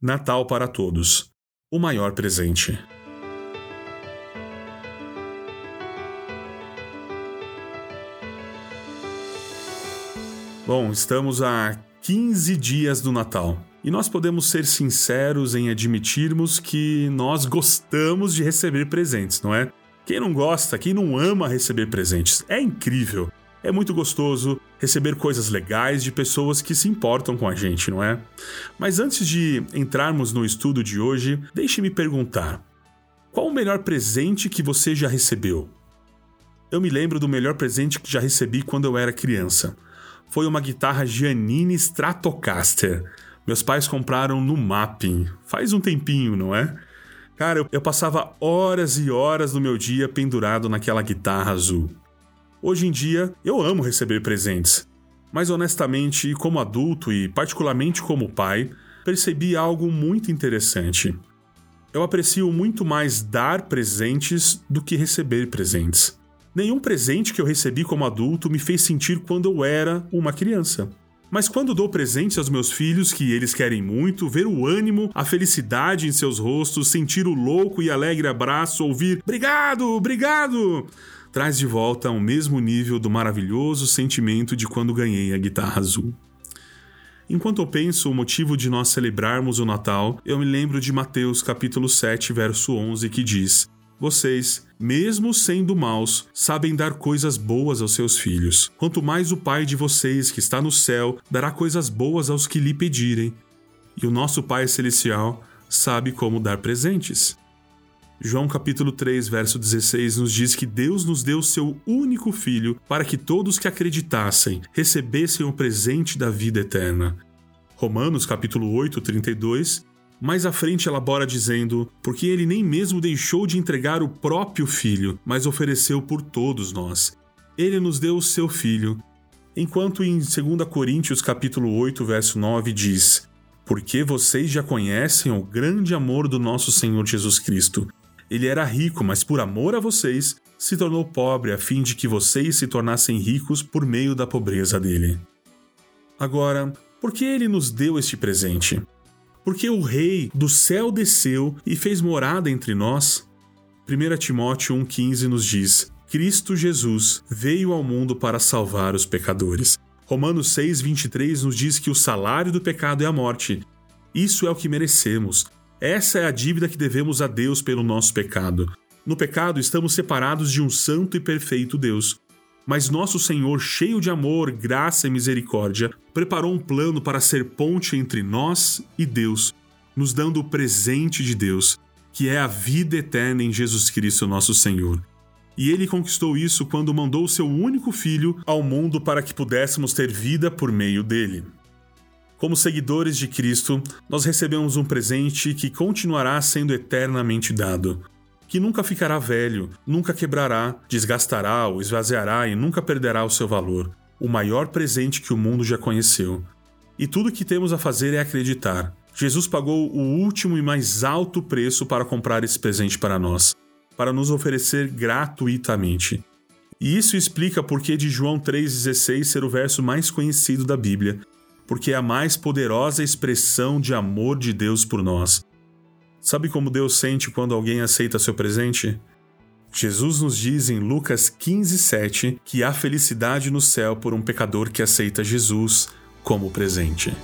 Natal para todos. O maior presente. Bom, estamos a 15 dias do Natal. E nós podemos ser sinceros em admitirmos que nós gostamos de receber presentes, não é? Quem não gosta, quem não ama receber presentes? É incrível. É muito gostoso receber coisas legais de pessoas que se importam com a gente, não é? Mas antes de entrarmos no estudo de hoje, deixe-me perguntar: qual o melhor presente que você já recebeu? Eu me lembro do melhor presente que já recebi quando eu era criança. Foi uma guitarra Giannini Stratocaster. Meus pais compraram no Mapping. Faz um tempinho, não é? Cara, eu, passava horas e horas do meu dia pendurado naquela guitarra azul. Hoje em dia, eu amo receber presentes. Mas honestamente, como adulto e particularmente como pai, percebi algo muito interessante. Eu aprecio muito mais dar presentes do que receber presentes. Nenhum presente que eu recebi como adulto me fez sentir quando eu era uma criança. Mas quando dou presentes aos meus filhos, que eles querem muito, ver o ânimo, a felicidade em seus rostos, sentir o louco e alegre abraço, ouvir obrigado, obrigado, traz de volta ao mesmo nível do maravilhoso sentimento de quando ganhei a guitarra azul. Enquanto eu penso o motivo de nós celebrarmos o Natal, eu me lembro de Mateus capítulo 7, verso 11, que diz: Vocês, mesmo sendo maus, sabem dar coisas boas aos seus filhos. Quanto mais o Pai de vocês, que está no céu, dará coisas boas aos que lhe pedirem. E o nosso Pai celestial sabe como dar presentes. João capítulo 3, verso 16 nos diz que Deus nos deu seu único filho para que todos que acreditassem recebessem o presente da vida eterna. Romanos capítulo 8, 32 mais à frente elabora dizendo: Porque ele nem mesmo deixou de entregar o próprio filho, mas ofereceu por todos nós. Ele nos deu o seu filho. Enquanto em 2 Coríntios capítulo 8, verso 9 diz: Porque vocês já conhecem o grande amor do nosso Senhor Jesus Cristo, ele era rico, mas por amor a vocês, se tornou pobre a fim de que vocês se tornassem ricos por meio da pobreza dele. Agora, por que ele nos deu este presente? Porque o Rei do céu desceu e fez morada entre nós? 1 Timóteo 1,15 nos diz: Cristo Jesus veio ao mundo para salvar os pecadores. Romanos 6,23 nos diz que o salário do pecado é a morte. Isso é o que merecemos, essa é a dívida que devemos a Deus pelo nosso pecado. No pecado, estamos separados de um santo e perfeito Deus. Mas nosso Senhor, cheio de amor, graça e misericórdia, preparou um plano para ser ponte entre nós e Deus, nos dando o presente de Deus, que é a vida eterna em Jesus Cristo, nosso Senhor. E ele conquistou isso quando mandou seu único filho ao mundo para que pudéssemos ter vida por meio dele. Como seguidores de Cristo, nós recebemos um presente que continuará sendo eternamente dado, que nunca ficará velho, nunca quebrará, desgastará ou esvaziará e nunca perderá o seu valor. O maior presente que o mundo já conheceu. E tudo o que temos a fazer é acreditar. Jesus pagou o último e mais alto preço para comprar esse presente para nós, para nos oferecer gratuitamente. E isso explica por que de João 3,16 ser o verso mais conhecido da Bíblia, porque é a mais poderosa expressão de amor de Deus por nós. Sabe como Deus sente quando alguém aceita seu presente? Jesus nos diz em Lucas 15,7 que há felicidade no céu por um pecador que aceita Jesus como presente.